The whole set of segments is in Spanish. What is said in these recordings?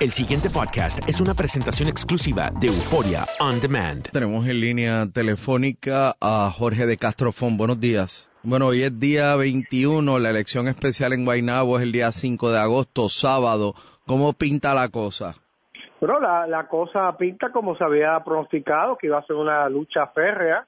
El siguiente podcast es una presentación exclusiva de Euforia On Demand. Tenemos en línea telefónica a Jorge de Castrofón. Buenos días. Bueno, hoy es día 21, la elección especial en Guaynabo es el día 5 de agosto, sábado. ¿Cómo pinta la cosa? Pero la, la cosa pinta como se había pronosticado, que iba a ser una lucha férrea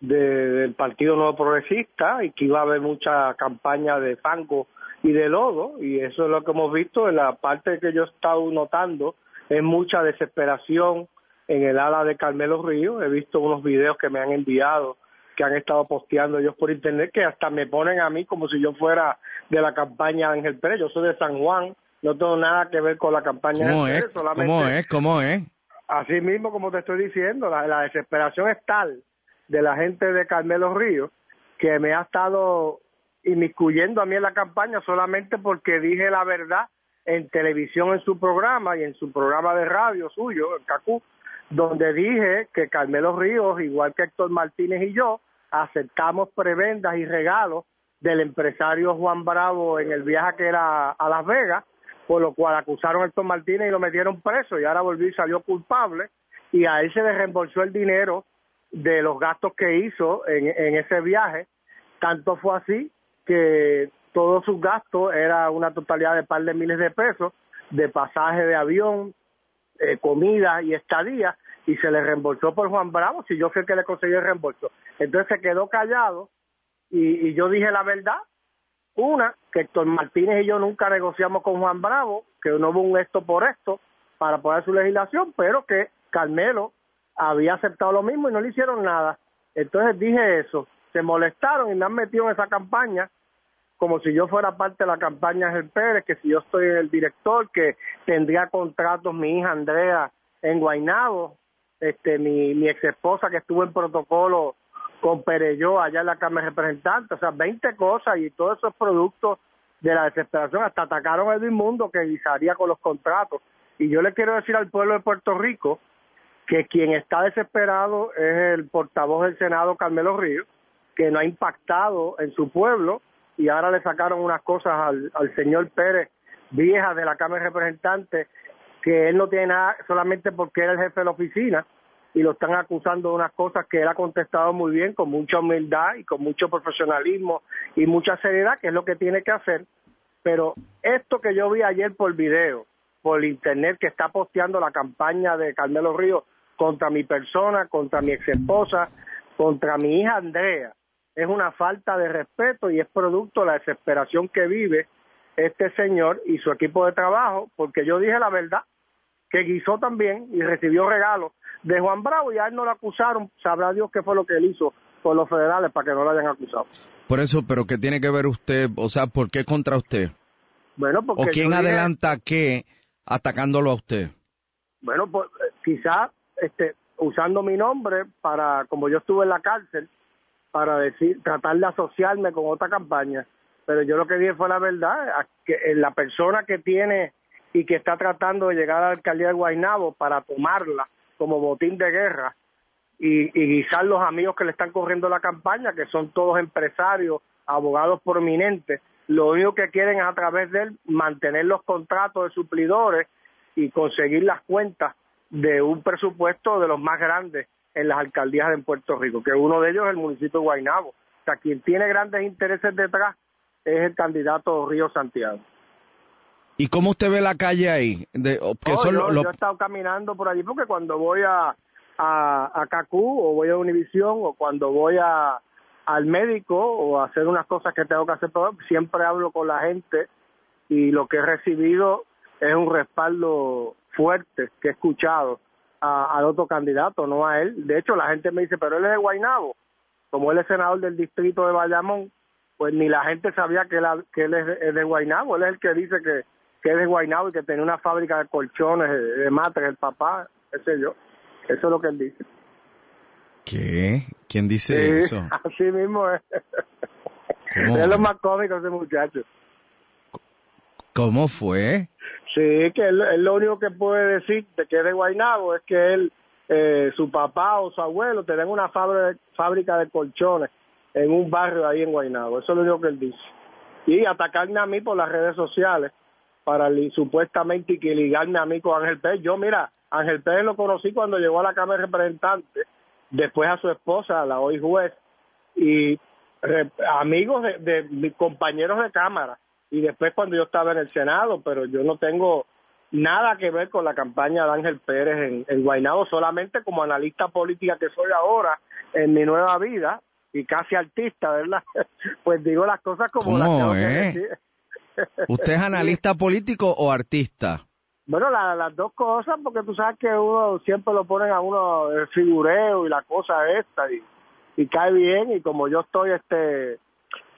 de- del Partido Nuevo Progresista y que iba a haber mucha campaña de fango y de lodo, y eso es lo que hemos visto en la parte que yo he estado notando, es mucha desesperación en el ala de Carmelo Ríos. He visto unos videos que me han enviado, que han estado posteando ellos por internet, que hasta me ponen a mí como si yo fuera de la campaña de Ángel Pérez. Yo soy de San Juan, no tengo nada que ver con la campaña de ¿Cómo Ángel? Pérez, solamente ¿Cómo es? ¿Cómo es? Así mismo, como te estoy diciendo, la, la desesperación es tal de la gente de Carmelo Ríos que me ha estado inmiscuyendo a mí en la campaña solamente porque dije la verdad en televisión en su programa y en su programa de radio suyo, el CACU, donde dije que Carmelo Ríos, igual que Héctor Martínez y yo, aceptamos prebendas y regalos del empresario Juan Bravo en el viaje que era a Las Vegas, por lo cual acusaron a Héctor Martínez y lo metieron preso y ahora volvió y salió culpable y a él se le reembolsó el dinero de los gastos que hizo en, en ese viaje. Tanto fue así que todos sus gastos era una totalidad de par de miles de pesos de pasaje de avión, eh, comida y estadía y se le reembolsó por Juan Bravo si yo fui el que le conseguí el reembolso. Entonces se quedó callado y, y yo dije la verdad. Una, que Héctor Martínez y yo nunca negociamos con Juan Bravo, que no hubo un esto por esto para poner su legislación, pero que Carmelo había aceptado lo mismo y no le hicieron nada. Entonces dije eso, se molestaron y me han metido en esa campaña como si yo fuera parte de la campaña Ángel Pérez, que si yo estoy el director, que tendría contratos mi hija Andrea en Guaynabo, este, mi, mi ex esposa que estuvo en protocolo con Pereyó allá en la Cámara de Representantes, o sea, 20 cosas y todos esos productos de la desesperación, hasta atacaron a Edwin Mundo que guisaría con los contratos. Y yo le quiero decir al pueblo de Puerto Rico que quien está desesperado es el portavoz del Senado, Carmelo Ríos, que no ha impactado en su pueblo y ahora le sacaron unas cosas al, al señor Pérez, vieja de la Cámara de Representantes, que él no tiene nada solamente porque era el jefe de la oficina y lo están acusando de unas cosas que él ha contestado muy bien, con mucha humildad y con mucho profesionalismo y mucha seriedad, que es lo que tiene que hacer. Pero esto que yo vi ayer por video, por internet, que está posteando la campaña de Carmelo Ríos contra mi persona, contra mi ex esposa, contra mi hija Andrea, es una falta de respeto y es producto de la desesperación que vive este señor y su equipo de trabajo, porque yo dije la verdad, que guisó también y recibió regalos de Juan Bravo y a él no lo acusaron, sabrá Dios qué fue lo que él hizo por los federales para que no lo hayan acusado. Por eso, pero ¿qué tiene que ver usted? O sea, ¿por qué contra usted? Bueno, porque ¿O quién dije- adelanta qué atacándolo a usted? Bueno, pues eh, quizás este, usando mi nombre para, como yo estuve en la cárcel, para decir, tratar de asociarme con otra campaña. Pero yo lo que dije fue la verdad, que eh, la persona que tiene y que está tratando de llegar a la alcaldía de Guaynabo para tomarla como botín de guerra y, y guisar los amigos que le están corriendo la campaña, que son todos empresarios, abogados prominentes, lo único que quieren es a través de él mantener los contratos de suplidores y conseguir las cuentas de un presupuesto de los más grandes en las alcaldías de Puerto Rico, que uno de ellos es el municipio de Guaynabo. O sea, quien tiene grandes intereses detrás es el candidato Río Santiago. ¿Y cómo usted ve la calle ahí? De, que son yo, lo- lo- yo he estado caminando por allí porque cuando voy a, a, a Cacú o voy a Univisión o cuando voy a, al médico o a hacer unas cosas que tengo que hacer, siempre hablo con la gente y lo que he recibido es un respaldo fuerte que he escuchado a- al otro candidato, no a él. De hecho, la gente me dice, pero él es de Guaynabo, como él es senador del distrito de Bayamón, pues ni la gente sabía que él, que él es, de- es de Guaynabo, él es el que dice que, que es de Guaynabo y que tenía una fábrica de colchones, de, de matres, el papá, ese yo. Eso es lo que él dice. ¿Qué? ¿Quién dice Sí, eso? Así mismo es. ¿Cómo? Es lo más cómico ese muchacho. ¿Cómo fue? Sí, que él, él lo único que puede decir de que es de Guaynabo es que él, eh, su papá o su abuelo tenían una fábrica, de colchones en un barrio ahí en Guaynabo. Eso es lo único que él dice. Y atacarme a mí por las redes sociales para li- supuestamente que ligarme a mí con Ángel Pérez. Yo, mira, Ángel Pérez lo conocí cuando llegó a la Cámara de Representantes, después a su esposa, la hoy juez, y amigos de, de mis compañeros de Cámara y después cuando yo estaba en el Senado, pero yo no tengo nada que ver con la campaña de Ángel Pérez en, en Guaynabo, solamente como analista política que soy ahora en mi nueva vida y casi artista, ¿verdad? Pues digo las cosas como las ¿Cómo, tengo que decir. ¿Usted es analista político o artista? Bueno, la- las dos cosas, porque tú sabes que uno siempre lo ponen a uno el figureo y la cosa esta y, y cae bien y como yo estoy este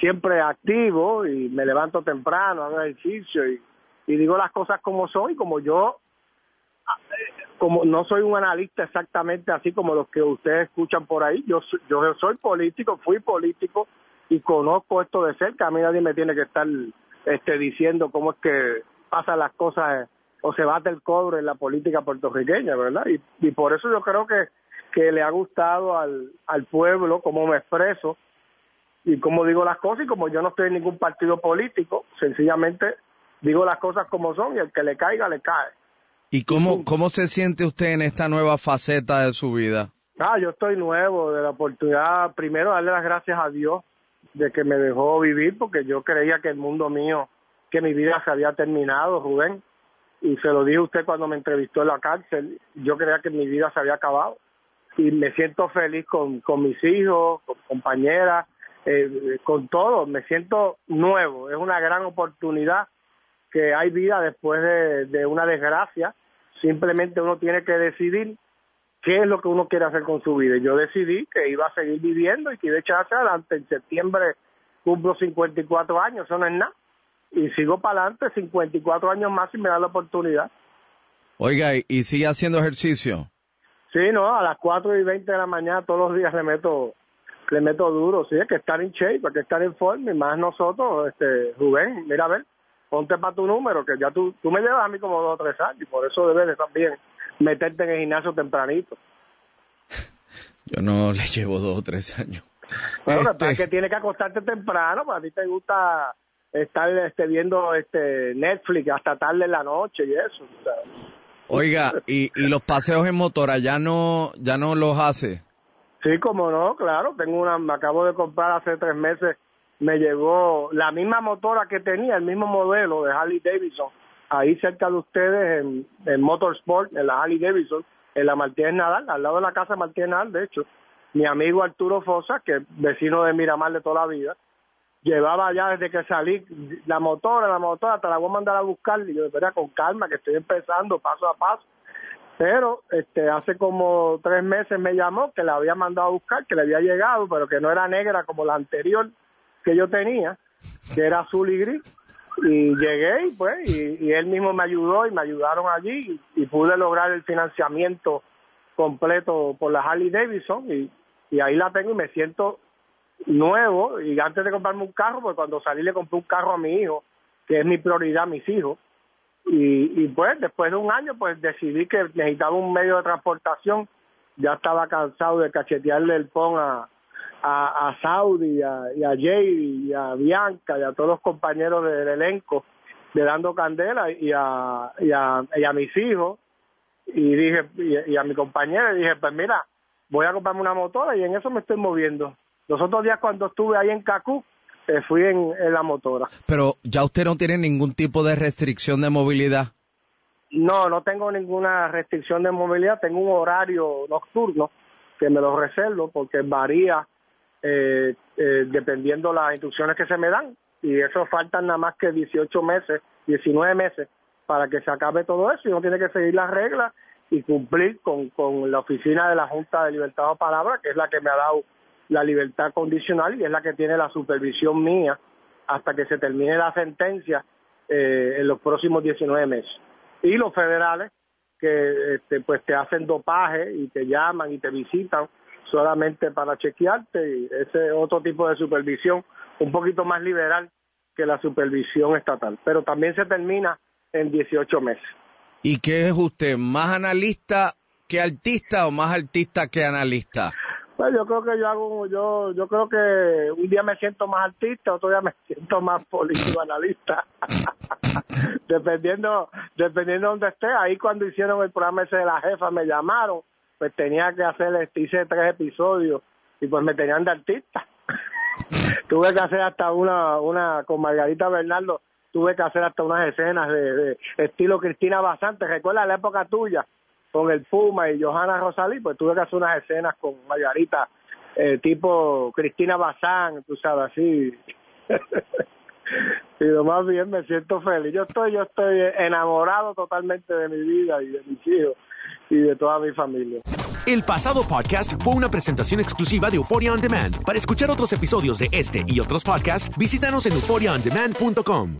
siempre activo y me levanto temprano, hago ejercicio y, digo las cosas como son como yo como no soy un analista exactamente así como los que ustedes escuchan por ahí, yo yo soy político, fui político y conozco esto de cerca, a mí nadie me tiene que estar este diciendo cómo es que pasan las cosas eh, o se bate el cobre en la política puertorriqueña, ¿verdad? Y, y por eso yo creo que, que le ha gustado al, al pueblo cómo me expreso y cómo digo las cosas y como yo no estoy en ningún partido político, sencillamente digo las cosas como son y el que le caiga le cae. ¿Y cómo, cómo se siente usted en esta nueva faceta de su vida? Ah, yo estoy nuevo de la oportunidad, primero darle las gracias a Dios de que me dejó vivir porque yo creía que el mundo mío, que mi vida se había terminado, Rubén, y se lo dije a usted cuando me entrevistó en la cárcel, yo creía que mi vida se había acabado y me siento feliz con, con mis hijos, con compañeras, eh, con todo, me siento nuevo, es una gran oportunidad que hay vida después de, de una desgracia, simplemente uno tiene que decidir qué es lo que uno quiere hacer con su vida. Yo decidí que iba a seguir viviendo y que iba a echar hacia adelante. En septiembre cumplo 54 años, eso no es nada. Y sigo para adelante 54 años más y me da la oportunidad. Oiga, ¿y- ¿y sigue haciendo ejercicio? Sí, no, a las 4 y 20 de la mañana todos los días le meto le meto duro, sí, hay que estar en shape, hay que estar en forma y más nosotros, este, Rubén, mira a ver, ponte para tu número, que ya tú, tú me llevas a mí como dos o tres años y por eso debes de también meterte en el gimnasio tempranito. Yo no le llevo dos o tres años. Bueno, Este, que es que tienes que acostarte temprano, para ti te gusta estar este, viendo este Netflix hasta tarde en la noche y eso. Oiga, ¿y, y los paseos en motora ya no, ya no los hace? Sí, como no, claro, tengo una, me acabo de comprar hace tres meses, me llegó la misma motora que tenía, el mismo modelo de Harley Davidson, ahí cerca de ustedes en, en Motorsport, en la Harley Davidson, en la Martínez Nadal, al lado de la casa de Martínez Nadal, de hecho, mi amigo Arturo Fosa, que es vecino de Miramar de toda la vida, llevaba ya desde que salí la motora, la motora, te la voy a mandar a buscar, y yo, espera, con calma, que estoy empezando paso a paso, pero este hace como tres meses me llamó que la había mandado a buscar, que le había llegado, pero que no era negra como la anterior que yo tenía, que era azul y gris. Y llegué y pues, y, él mismo me ayudó y me ayudaron allí y, y pude lograr el financiamiento completo por la Harley Davidson y, y ahí la tengo y me siento nuevo y antes de comprarme un carro, pues cuando salí le compré un carro a mi hijo, que es mi prioridad, mis hijos, y, y pues después de un año pues decidí que necesitaba un medio de transportación. Ya estaba cansado de cachetearle el pon a, a, Saudi a, y a Jay y a Bianca y a todos los compañeros del elenco de Dando Candela y a, y a, mis hijos. Y dije y, y a mi compañera y dije pues mira voy a comprarme una motora y en eso me estoy moviendo. Los otros días cuando estuve ahí en Cacú eh, fui en, en la motora Pero ya usted no tiene ningún tipo de restricción de movilidad. No, no tengo ninguna restricción de movilidad. Tengo un horario nocturno que me lo reservo porque varía eh, eh, dependiendo las instrucciones que se me dan. Y eso faltan nada más que 18 meses, 19 meses para que se acabe todo eso. Y uno tiene que seguir las reglas y cumplir con, con la oficina de la Junta de Libertad de Palabra, que es la que me ha dado la libertad condicional y es la que tiene la supervisión mía hasta que se termine la sentencia eh, en los próximos 19 meses. Y los federales que este, pues te hacen dopaje y te llaman y te visitan solamente para chequearte y ese otro tipo de supervisión un poquito más liberal que la supervisión estatal, pero también se termina en 18 meses. ¿Y qué es usted, más analista que artista o más artista que analista? Pues yo creo que yo hago, yo, yo creo que un día me siento más artista, otro día me siento más político analista. dependiendo, dependiendo de donde esté. Ahí cuando hicieron el programa ese de la jefa me llamaron, pues tenía que hacer, este, hice tres episodios y pues me tenían de artista. tuve que hacer hasta una, una, con Margarita Bernardo, tuve que hacer hasta unas escenas de, de estilo Cristina Basante. ¿Recuerda la época tuya? Con el Puma y Johanna Rosalí, pues tuve que hacer unas escenas con Margarita, eh, tipo Cristina Bazán, tú sabes, así. y lo más bien me siento feliz. Yo estoy, yo estoy enamorado totalmente de mi vida y de mis hijos y de toda mi familia. El pasado podcast fue una presentación exclusiva de Euphoria On Demand. Para escuchar otros episodios de este y otros podcasts, visítanos en euphoriaondemand.com.